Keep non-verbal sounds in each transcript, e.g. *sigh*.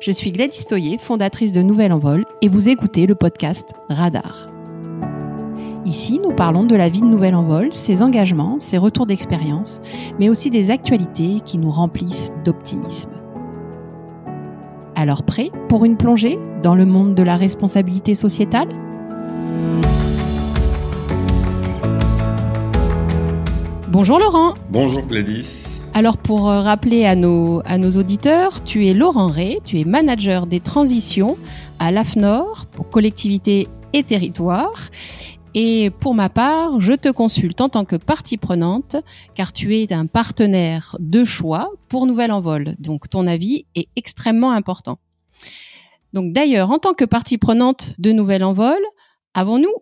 Je suis Gladys Toyer, fondatrice de Nouvelle Envol, et vous écoutez le podcast Radar. Ici, nous parlons de la vie de Nouvelle Envol, ses engagements, ses retours d'expérience, mais aussi des actualités qui nous remplissent d'optimisme. Alors prêt pour une plongée dans le monde de la responsabilité sociétale? Bonjour Laurent. Bonjour Gladys. Alors pour euh, rappeler à nos, à nos auditeurs, tu es Laurent Ray, tu es manager des transitions à l'AFNOR pour collectivité et territoire. Et pour ma part, je te consulte en tant que partie prenante, car tu es un partenaire de choix pour Nouvelle Envol. Donc ton avis est extrêmement important. Donc d'ailleurs, en tant que partie prenante de Nouvelle Envol, avons-nous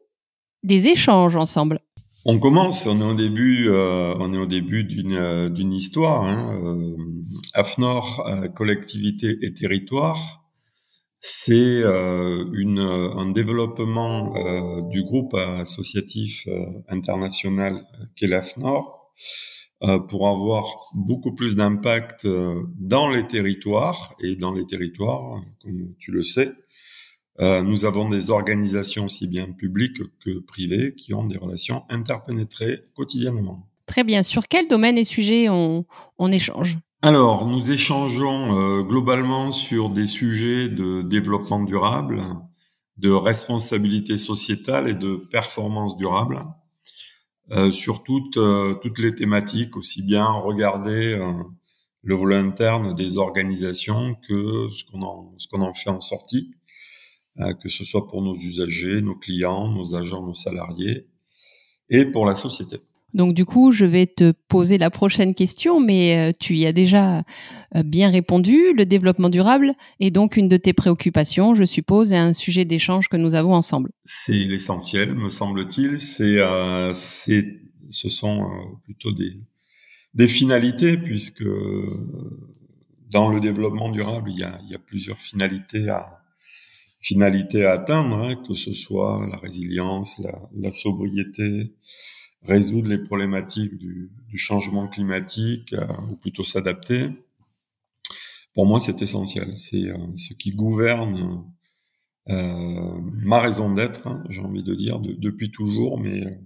des échanges ensemble? On commence, on est au début, euh, on est au début d'une euh, d'une histoire. Hein, euh, AFNOR, collectivité et territoire, c'est une un développement du groupe associatif international qu'est l'AFNOR pour avoir beaucoup plus d'impact dans les territoires et dans les territoires, comme tu le sais, euh, nous avons des organisations aussi bien publiques que privées qui ont des relations interpénétrées quotidiennement. Très bien. Sur quel domaine et sujet on, échange? Alors, nous échangeons euh, globalement sur des sujets de développement durable, de responsabilité sociétale et de performance durable, euh, sur toutes, toutes les thématiques, aussi bien regarder le volet interne des organisations que ce qu'on en, ce qu'on en fait en sortie. Euh, que ce soit pour nos usagers, nos clients, nos agents, nos salariés, et pour la société. Donc du coup, je vais te poser la prochaine question, mais euh, tu y as déjà euh, bien répondu. Le développement durable est donc une de tes préoccupations, je suppose, et un sujet d'échange que nous avons ensemble. C'est l'essentiel, me semble-t-il. C'est, c'est, ce sont plutôt des, des finalités, puisque dans le développement durable, il y a, il y a plusieurs finalités à, finalité à atteindre, hein, que ce soit la résilience, la, sobriété, résoudre les problématiques du, changement climatique, euh, ou plutôt s'adapter. Pour moi, c'est essentiel. C'est euh, ce qui gouverne euh, ma raison d'être, hein, j'ai envie de dire, depuis toujours, mais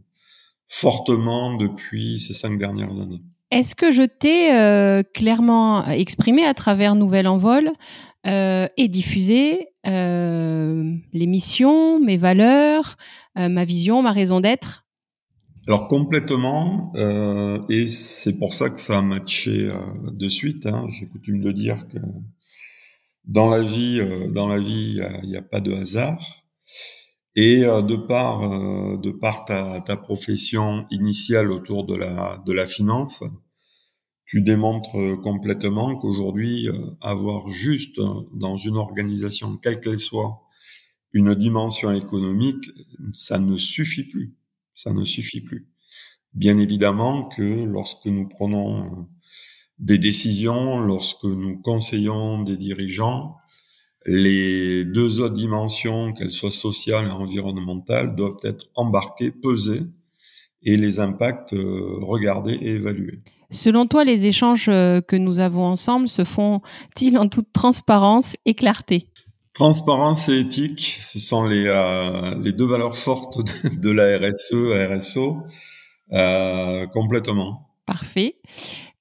fortement depuis ces cinq dernières années. Est-ce que je t'ai clairement exprimé à travers Nouvelle Envol et diffusé euh, les missions, mes valeurs, euh, ma vision, ma raison d'être Alors complètement, euh, et c'est pour ça que ça a matché de suite. Hein. J'ai coutume de dire que dans la vie, dans la vie, il n'y a, pas de hasard. Et de par, de par ta, ta profession initiale autour de la, de la finance, tu démontres euh, complètement qu'aujourd'hui, euh, avoir juste euh, dans une organisation, quelle qu'elle soit, une dimension économique, ça ne suffit plus. Ça ne suffit plus. Bien évidemment que lorsque nous prenons des décisions, lorsque nous conseillons des dirigeants, les deux autres dimensions, qu'elles soient sociales et environnementales, doivent être embarquées, pesées, et les impacts regardés et évalués. Selon toi, les échanges euh, que nous avons ensemble se font-ils en toute transparence et clarté? Transparence et éthique, ce sont les, euh, les deux valeurs fortes de, la RSE, RSO, euh, complètement. Parfait.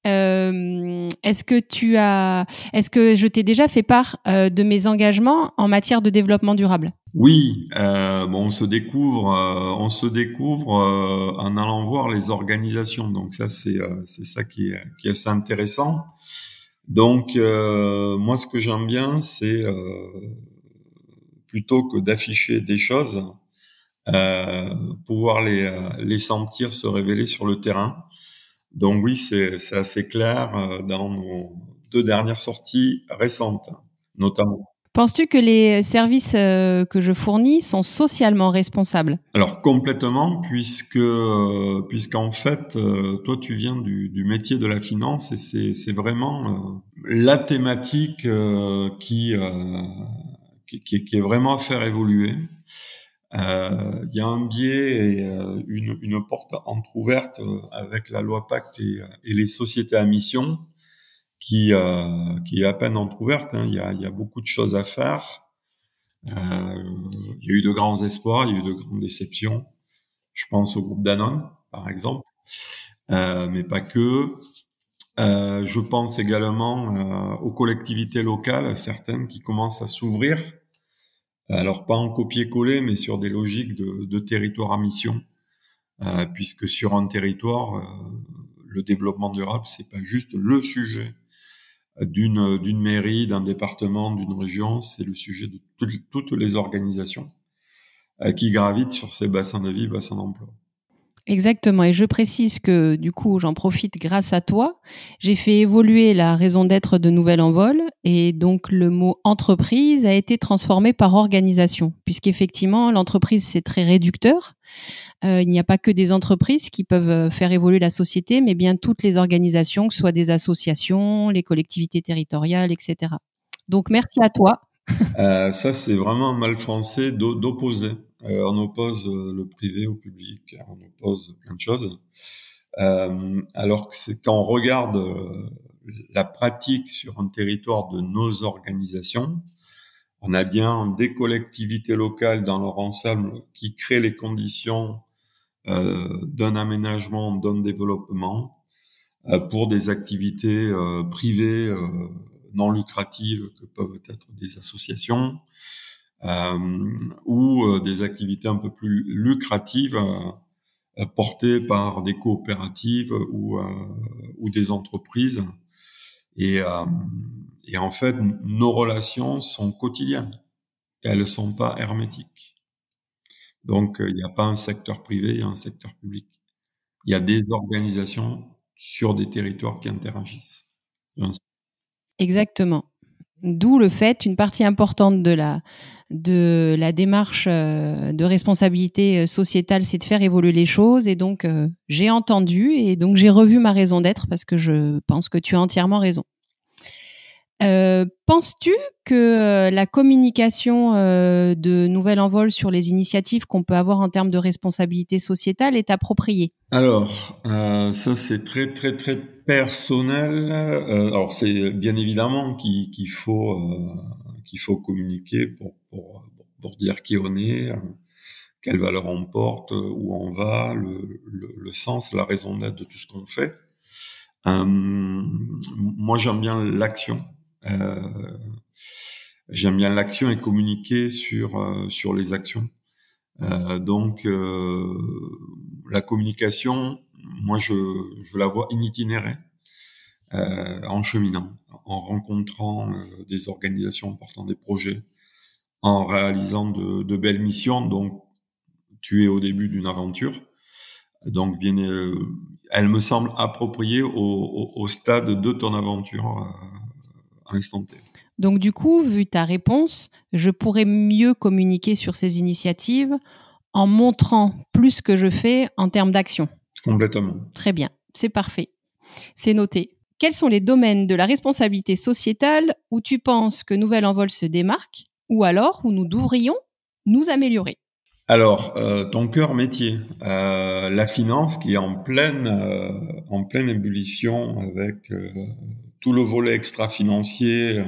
Euh, est-ce que tu as, est-ce que je t'ai déjà fait part euh, de mes engagements en matière de développement durable? Oui, euh, bon, on se découvre, on se découvre en allant voir les organisations. Donc ça, c'est c'est ça qui est assez intéressant. Donc moi, ce que j'aime bien, c'est plutôt que d'afficher des choses, pouvoir les sentir se révéler sur le terrain. Donc oui, c'est assez clair euh, dans nos deux dernières sorties récentes, notamment. Penses-tu que les services euh, que je fournis sont socialement responsables? Alors complètement, puisque euh, puisqu'en fait, toi tu viens du, du, métier de la finance et c'est vraiment la thématique qui, qui, qui, est vraiment à faire évoluer. Euh, il y a un biais et euh, une, une, porte entrouverte euh, avec la loi Pacte et, les sociétés à mission qui, euh, qui est à peine entrouverte. Hein. Il, y a, y a beaucoup de choses à faire. Euh, il y a eu de grands espoirs, il y a eu de grandes déceptions. Je pense au groupe Danone, par exemple, euh, mais pas que. Euh, je pense également euh, aux collectivités locales, certaines qui commencent à s'ouvrir. Alors pas en copier-coller, mais sur des logiques de, territoire à mission, euh, puisque sur un territoire, le développement durable, c'est pas juste le sujet d'une d'une mairie, d'un département, d'une région, c'est le sujet de toutes les organisations qui gravitent sur ces bassins de vie, bassins d'emploi. Exactement. Et je précise que du coup, j'en profite grâce à toi. J'ai fait évoluer la raison d'être de Nouvelle Envol et donc le mot entreprise a été transformé par organisation, puisqu'effectivement, l'entreprise, c'est très réducteur. Euh, il n'y a pas que des entreprises qui peuvent euh, faire évoluer la société, mais bien toutes les organisations, que ce soit des associations, les collectivités territoriales, etc. Donc, merci à toi. euh, ça, c'est vraiment mal français d'opposer. Euh, on oppose euh, le privé au public, on oppose plein de choses. Euh, alors que c'est quand on regarde la pratique sur un territoire de nos organisations, on a bien des collectivités locales dans leur ensemble qui créent les conditions d'un aménagement, d'un développement pour des activités privées non lucratives que peuvent être des associations, ou euh, des activités un peu plus lucratives euh, portées par des coopératives ou, ou des entreprises. Et, et en fait, nos relations sont quotidiennes. Elles ne sont pas hermétiques. Donc, il n'y a pas un secteur privé, il y a un secteur public. Il y a des organisations sur des territoires qui interagissent. Exactement. D'où le fait, une partie importante de la, de la démarche euh, de responsabilité euh, sociétale, c'est de faire évoluer les choses. Et donc, euh, j'ai entendu et donc j'ai revu ma raison d'être parce que je pense que tu as entièrement raison. Penses-tu que la communication de Nouvel Envol sur les initiatives qu'on peut avoir en termes de responsabilité sociétale est appropriée? Alors, ça c'est très très très personnel. alors c'est bien évidemment qu'il faut qu'il faut communiquer pour, pour, pour dire qui on est, quelle valeur on porte, où on va, le, le, le sens, la raison d'être de tout ce qu'on fait. Euh, moi, j'aime bien l'action. Euh, j'aime bien l'action et communiquer sur euh, sur les actions. Euh, donc, la communication, moi, je, je la vois itinéraire euh, en cheminant, en rencontrant des organisations portant des projets, en réalisant de, de, belles missions. Donc, tu es au début d'une aventure. Donc, bien, euh, elle me semble appropriée au, au, au, stade de ton aventure à l'instant T. Donc, du coup, vu ta réponse, je pourrais mieux communiquer sur ces initiatives en montrant plus que je fais en termes d'action. Complètement. Très bien, c'est parfait. C'est noté quels sont les domaines de la responsabilité sociétale où tu penses que Nouvelle Envol se démarque ou alors où nous devrions nous améliorer? Alors, euh, ton cœur métier, euh, la finance qui est en pleine, euh, en pleine ébullition avec tout le volet extra-financier,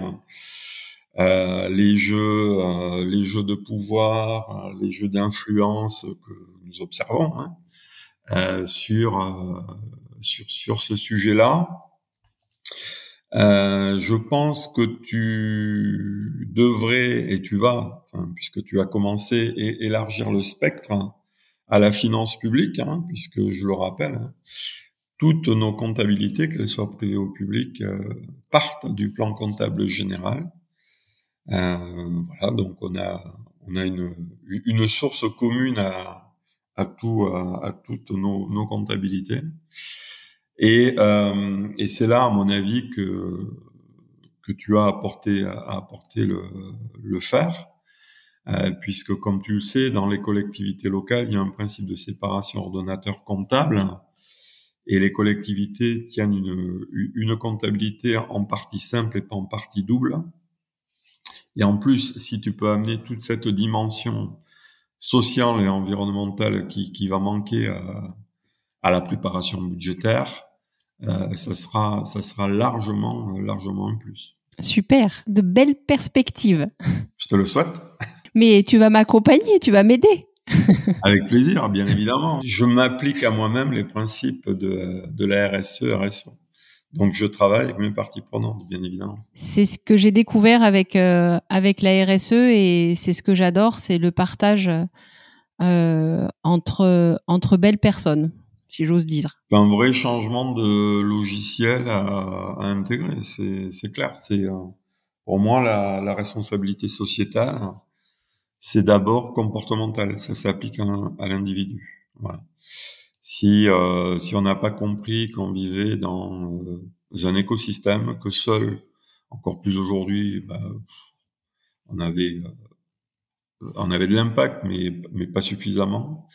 euh, les jeux, les jeux de pouvoir, les jeux d'influence que nous observons hein, sur, sur sur ce sujet-là. Euh, je pense que tu devrais, et tu vas, enfin, puisque tu as commencé, et élargir le spectre hein, à la finance publique, hein, puisque je le rappelle, hein, toutes nos comptabilités, qu'elles soient privées ou publiques, euh, partent du plan comptable général. Euh, voilà, donc on a, une, source commune à, à, tout, à, toutes nos, comptabilités. Et, euh, et c'est là, à mon avis, que tu as apporté à le, le faire, puisque comme tu le sais, dans les collectivités locales, il y a un principe de séparation ordonnateur comptable, et les collectivités tiennent une, une comptabilité en partie simple et pas en partie double. Et en plus, si tu peux amener toute cette dimension sociale et environnementale qui, qui va manquer à, à la préparation budgétaire, ça sera, ça sera largement, largement un plus. Super, de belles perspectives. Je te le souhaite. Mais tu vas m'accompagner, tu vas m'aider. *laughs* Avec plaisir, bien évidemment. Je m'applique à moi-même les principes de, de la RSE, RSO. Donc je travaille avec mes parties prenantes, bien évidemment. C'est ce que j'ai découvert avec euh, avec la RSE et c'est ce que j'adore, c'est le partage euh, entre entre belles personnes, si j'ose dire. Un vrai changement de logiciel à, à intégrer, c'est c'est clair. C'est euh, pour moi la, la responsabilité sociétale, c'est d'abord comportemental. Ça s'applique à l'individu. Voilà si euh, si on n'a pas compris qu'on vivait dans euh, un écosystème que seul, encore plus aujourd'hui, bah, on avait euh, on avait de l'impact, mais mais pas suffisamment.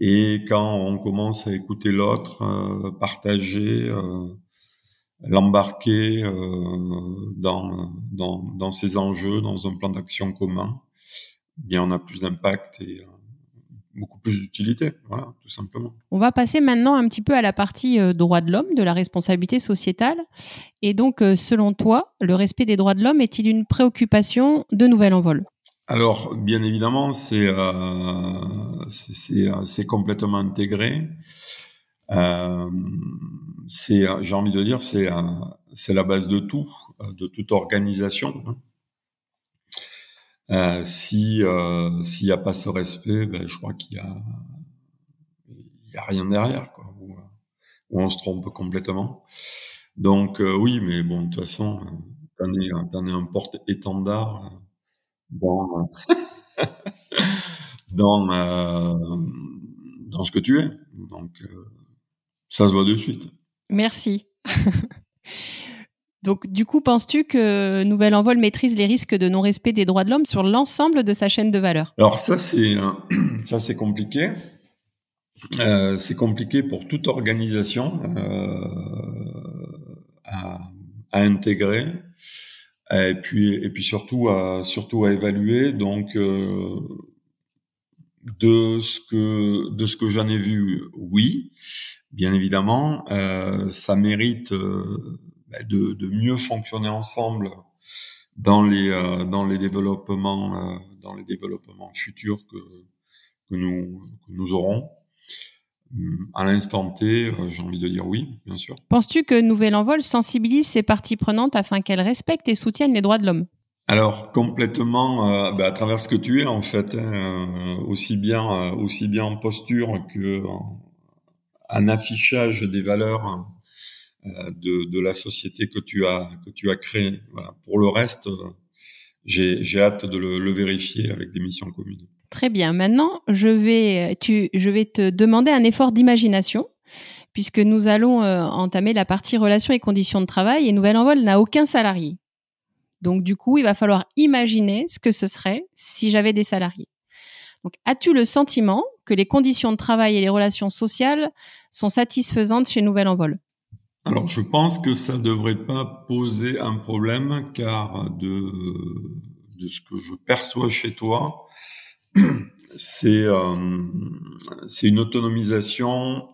Et quand on commence à écouter l'autre, partager, l'embarquer dans, dans dans ses enjeux, dans un plan d'action commun, bien on a plus d'impact et beaucoup plus d'utilité, voilà, tout simplement. On va passer maintenant un petit peu à la partie euh, droits de l'homme, de la responsabilité sociétale. Et donc, euh, selon toi, le respect des droits de l'homme est-il une préoccupation de Nouvel Envol? Alors, bien évidemment, c'est euh, c'est complètement intégré. Euh, c'est, j'ai envie de dire, c'est c'est la base de tout, de toute organisation. Hein. Euh, si euh, s'il n'y a pas ce respect, ben, je crois qu'il y a il y a rien derrière, quoi, où, on se trompe complètement. Donc euh, oui, mais bon, de toute façon, t'en es, t'en es un porte-étendard dans *laughs* dans dans ce que tu es. Donc ça se voit de suite. Merci. *laughs* Donc, du coup, penses-tu que Nouvel Envol maîtrise les risques de non-respect des droits de l'homme sur l'ensemble de sa chaîne de valeur? Alors ça, c'est *clears throat* ça, c'est compliqué. Euh, c'est compliqué pour toute organisation euh, à, intégrer et puis et puis surtout à surtout à évaluer. Donc euh, de ce que de ce que j'en ai vu, oui, bien évidemment, euh, ça mérite de, de, mieux fonctionner ensemble dans les euh, dans les développements euh, dans les développements futurs que que nous que nous aurons. Hum, à l'instant T, euh, j'ai envie de dire oui, bien sûr. Penses-tu que Nouvel Envol sensibilise ses parties prenantes afin qu'elles respectent et soutiennent les droits de l'homme? Alors complètement euh, bah, à travers ce que tu es en fait, hein, aussi bien aussi bien en posture que en, en affichage des valeurs euh, de, de, la société que tu as que tu as créée. Voilà. Pour le reste, euh, j'ai hâte de le, le, vérifier avec des missions communes. Très bien. Maintenant, je vais tu je vais te demander un effort d'imagination puisque nous allons euh, entamer la partie relations et conditions de travail et Nouvelle Envol n'a aucun salarié. Donc du coup, il va falloir imaginer ce que ce serait si j'avais des salariés. Donc as-tu le sentiment que les conditions de travail et les relations sociales sont satisfaisantes chez Nouvelle Envol? Alors, je pense que ça ne devrait pas poser un problème, car de, de ce que je perçois chez toi, *clears throat* c'est euh, une autonomisation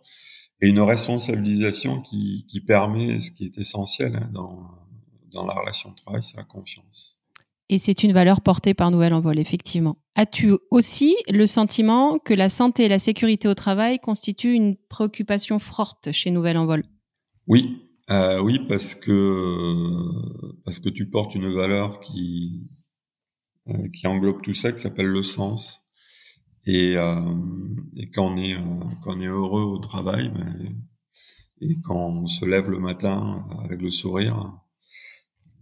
et une responsabilisation qui, qui permet ce qui est essentiel hein, dans, dans la relation de travail, c'est la confiance. Et c'est une valeur portée par Nouvelle Envol, effectivement. As-tu aussi le sentiment que la santé et la sécurité au travail constituent une préoccupation forte chez Nouvelle Envol oui, euh, oui, parce que parce que tu portes une valeur qui euh, qui englobe tout ça, qui s'appelle le sens. Et, euh, et quand on est euh, quand on est heureux au travail, ben, et quand on se lève le matin avec le sourire,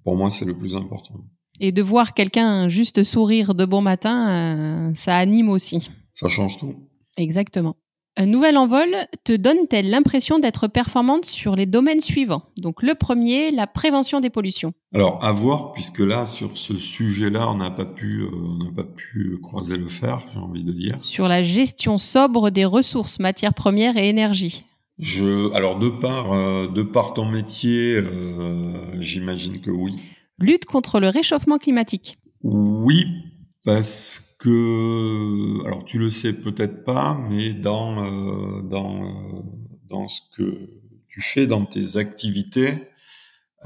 pour moi c'est le plus important. Et de voir quelqu'un juste sourire de bon matin, euh, ça anime aussi. Ça change tout. Exactement. Un nouvel envol te donne-t-elle l'impression d'être performante sur les domaines suivants? Donc le premier, la prévention des pollutions. Alors à voir, puisque là sur ce sujet-là, on n'a pas pu, euh, on n'a pas pu croiser le fer, j'ai envie de dire. Sur la gestion sobre des ressources, matières premières et énergie. Je, alors de par, euh, de par ton métier, euh, j'imagine que oui. Lutte contre le réchauffement climatique. Oui, parce alors tu le sais peut-être pas, mais dans euh, dans euh, dans ce que tu fais dans tes activités,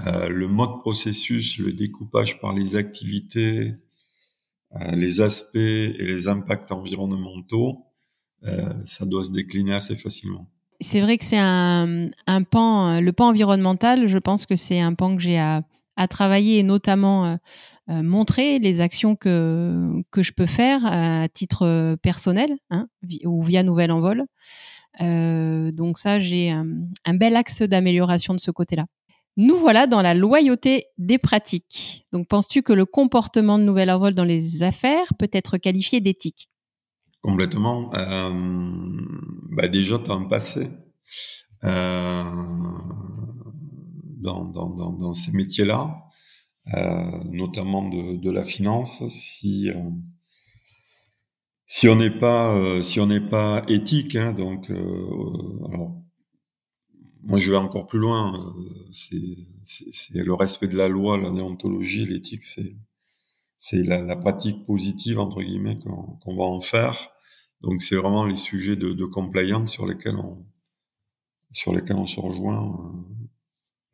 euh, le mode processus, le découpage par les activités, les aspects et les impacts environnementaux, ça doit se décliner assez facilement. C'est vrai que c'est un, un, pan, le pan environnemental, je pense que c'est un pan que j'ai à, à, travailler et notamment montrer les actions que, que je peux faire à titre personnel hein, ou via Nouvelle Envol. Euh, donc ça, j'ai un, bel axe d'amélioration de ce côté-là. Nous voilà dans la loyauté des pratiques. Donc, penses-tu que le comportement de Nouvelle Envol dans les affaires peut être qualifié d'éthique? Complètement. Euh, bah déjà, un passé euh, dans, dans, dans, dans, ces métiers-là, euh, notamment de, de, la finance. Si euh, si on n'est pas euh, si on n'est pas éthique, hein, donc euh, alors moi, je vais encore plus loin. Euh, c'est le respect de la loi, la déontologie, l'éthique, c'est c'est la, la, pratique positive entre guillemets qu'on va en faire. Donc, c'est vraiment les sujets de, de, compliance sur lesquels on sur lesquels on se rejoint euh,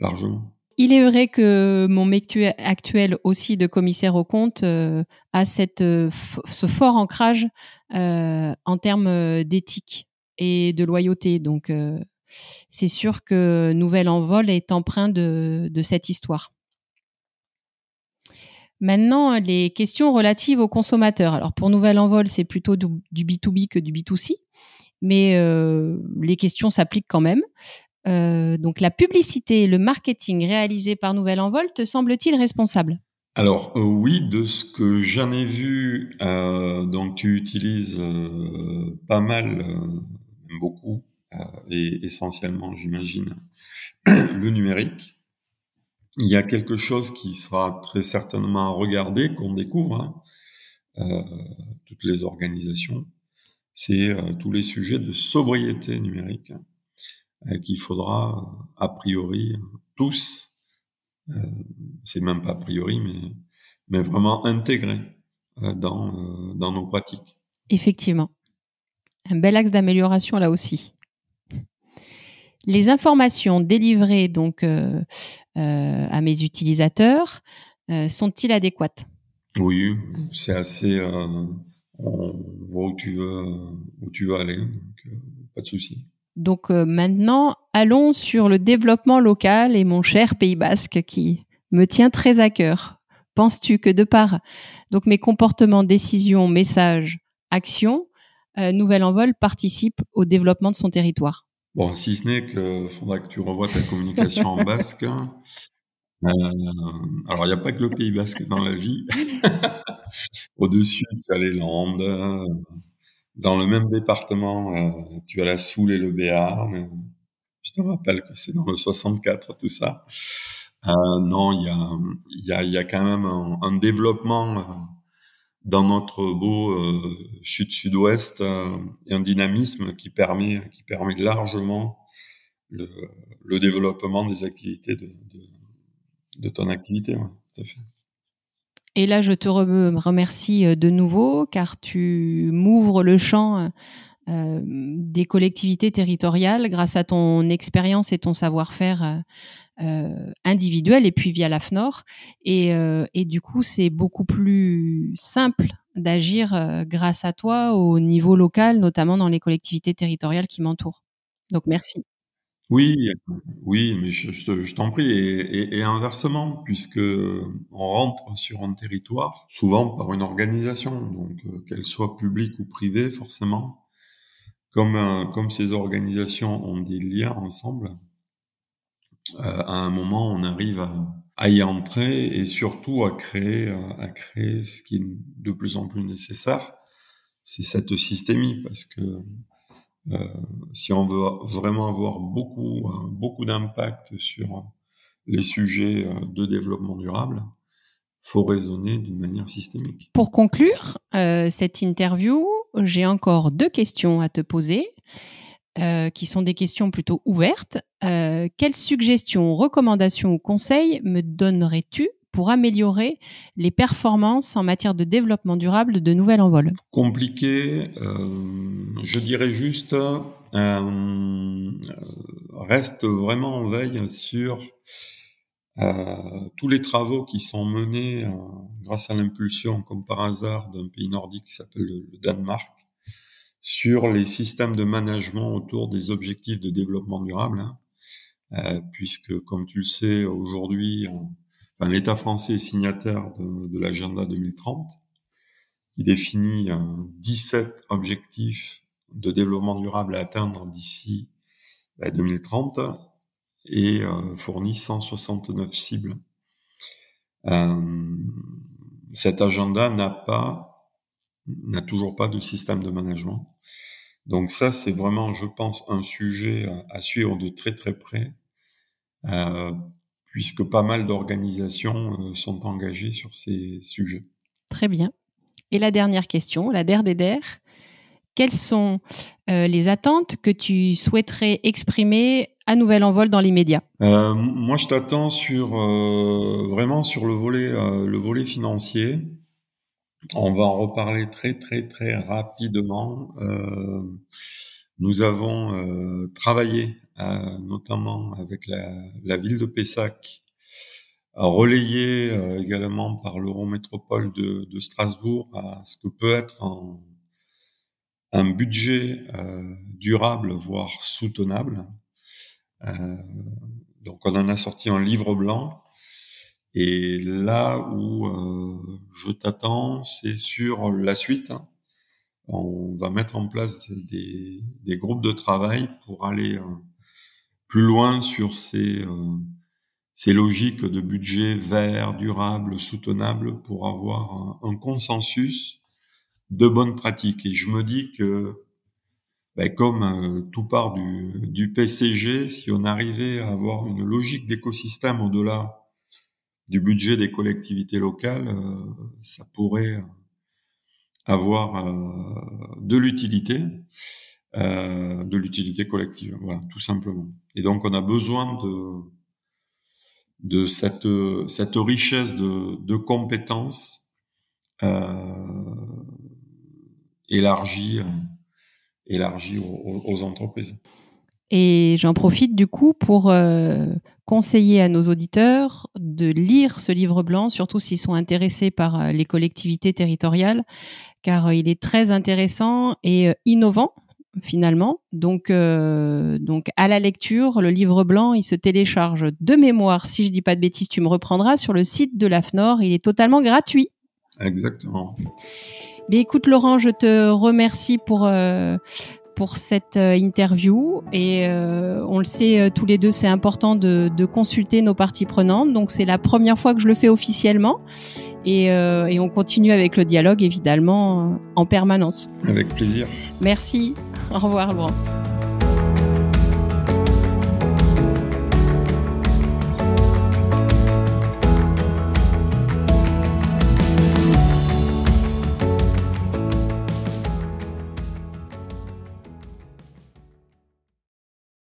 largement. Il est vrai que mon métier actuel aussi de commissaire au compte euh, a cette, euh, ce fort ancrage euh, en termes d'éthique et de loyauté. Donc, c'est sûr que Nouvel Envol est empreint de, de cette histoire. Maintenant, les questions relatives aux consommateurs. Alors pour Nouvel Envol, c'est plutôt du, B2B que du B2C, mais euh, les questions s'appliquent quand même. Euh, donc la publicité le marketing réalisé par Nouvel Envol, te semble-t-il responsable alors euh, oui, de ce que j'en ai vu, euh, donc tu utilises pas mal, beaucoup, et essentiellement, j'imagine, *clears throat* le numérique. Il y a quelque chose qui sera très certainement à regarder, qu'on découvre, hein, toutes les organisations, c'est tous les sujets de sobriété numérique qu'il faudra a priori tous, c'est même pas a priori, mais, mais vraiment intégrer dans, dans nos pratiques. Effectivement. Un bel axe d'amélioration là aussi. Les informations délivrées donc euh, euh, à mes utilisateurs euh, sont-ils adéquates? Oui, c'est assez. on voit où tu veux où tu veux aller, donc pas de souci. Donc maintenant, allons sur le développement local et mon cher Pays Basque qui me tient très à cœur. Penses-tu que de par donc mes comportements, décisions, messages, actions, Nouvelle Envol participe au développement de son territoire? Bon, si ce n'est que faudra que tu revoies ta communication en basque. *laughs* Euh, alors, il n'y a pas que le Pays basque dans la vie. *laughs* Au-dessus, tu as les Landes. Dans le même département, euh, tu as la Soule et le Béarn. Je te rappelle que c'est dans le 64, tout ça. Euh, non, il y a, y, a, y a quand même un, un développement euh, dans notre beau euh, sud-sud-ouest euh, un dynamisme qui permet, qui permet largement le, le développement des activités de, de, de ton activité. Ouais, tout à fait. Et là, je te remercie euh, de nouveau car tu m'ouvres le champ euh, des collectivités territoriales grâce à ton expérience et ton savoir-faire euh, individuelle et puis via l'AFNOR. Et, euh, et du coup, c'est beaucoup plus simple d'agir euh, grâce à toi au niveau local, notamment dans les collectivités territoriales qui m'entourent. Donc, merci. Oui, oui, mais je, t'en prie, et, inversement, puisque on rentre sur un territoire, souvent par une organisation, donc euh, qu'elle soit publique ou privée, forcément, comme, euh, ces organisations ont des liens ensemble, euh, à un moment, on arrive à, y entrer et surtout à créer, euh, à créer ce qui est de plus en plus nécessaire, c'est cette systémie, parce que euh, si on veut vraiment avoir beaucoup, euh, beaucoup d'impact sur les sujets de développement durable, faut raisonner d'une manière systémique. Pour conclure euh, cette interview, j'ai encore deux questions à te poser. Euh, qui sont des questions plutôt ouvertes. Euh, quelles suggestions, recommandations ou conseils me donnerais-tu pour améliorer les performances en matière de développement durable de Nouvel Envol Compliqué, euh, je dirais juste, euh, reste vraiment en veille sur tous les travaux qui sont menés grâce à l'impulsion, comme par hasard, d'un pays nordique qui s'appelle le Danemark, sur les systèmes de management autour des objectifs de développement durable, hein. euh, puisque, comme tu le sais, aujourd'hui, l'État français est signataire de, de l'agenda 2030, qui définit 17 objectifs de développement durable à atteindre d'ici 2030 bah, et euh, fournit 169 cibles. Euh, cet agenda n'a pas n'a toujours pas de système de management. Donc ça, c'est vraiment, je pense, un sujet à, suivre de très très près, euh, puisque pas mal d'organisations euh, sont engagées sur ces sujets. Très bien. Et la dernière question, la der des der. Quelles sont euh, les attentes que tu souhaiterais exprimer à Nouvel Envol dans l'immédiat? Euh, Moi, je t'attends sur euh, vraiment sur le volet le volet financier. On va en reparler très très très rapidement. Nous avons travaillé notamment avec la, ville de Pessac, relayé également par l'Eurométropole de, de Strasbourg à ce que peut être un, un budget durable, voire soutenable. donc on en a sorti un livre blanc et là où euh, je t'attends, c'est sur la suite. On va mettre en place des, des groupes de travail pour aller euh, plus loin sur ces, euh, ces logiques de budget vert, durable, soutenable, pour avoir un, consensus de bonnes pratiques. Et je me dis que, ben, comme tout part du, du PCG, si on arrivait à avoir une logique d'écosystème au-delà du budget des collectivités locales, euh, ça pourrait avoir euh, de l'utilité, euh, de l'utilité collective, voilà, tout simplement. Et donc on a besoin de de cette cette richesse de, de compétences élargie élargie aux, entreprises. Et j'en profite du coup pour euh, conseiller à nos auditeurs de lire ce livre blanc, surtout s'ils sont intéressés par euh, les collectivités territoriales, car euh, il est très intéressant et innovant finalement. Donc, donc à la lecture, le livre blanc, il se télécharge de mémoire, si je dis pas de bêtises, tu me reprendras sur le site de l'AFNOR. Il est totalement gratuit. Exactement. Mais écoute Laurent, je te remercie pour pour cette euh, interview et euh, on le sait euh, tous les deux, c'est important de, consulter nos parties prenantes. Donc c'est la première fois que je le fais officiellement et, et on continue avec le dialogue évidemment en permanence. Avec plaisir. Merci. Au revoir Laurent.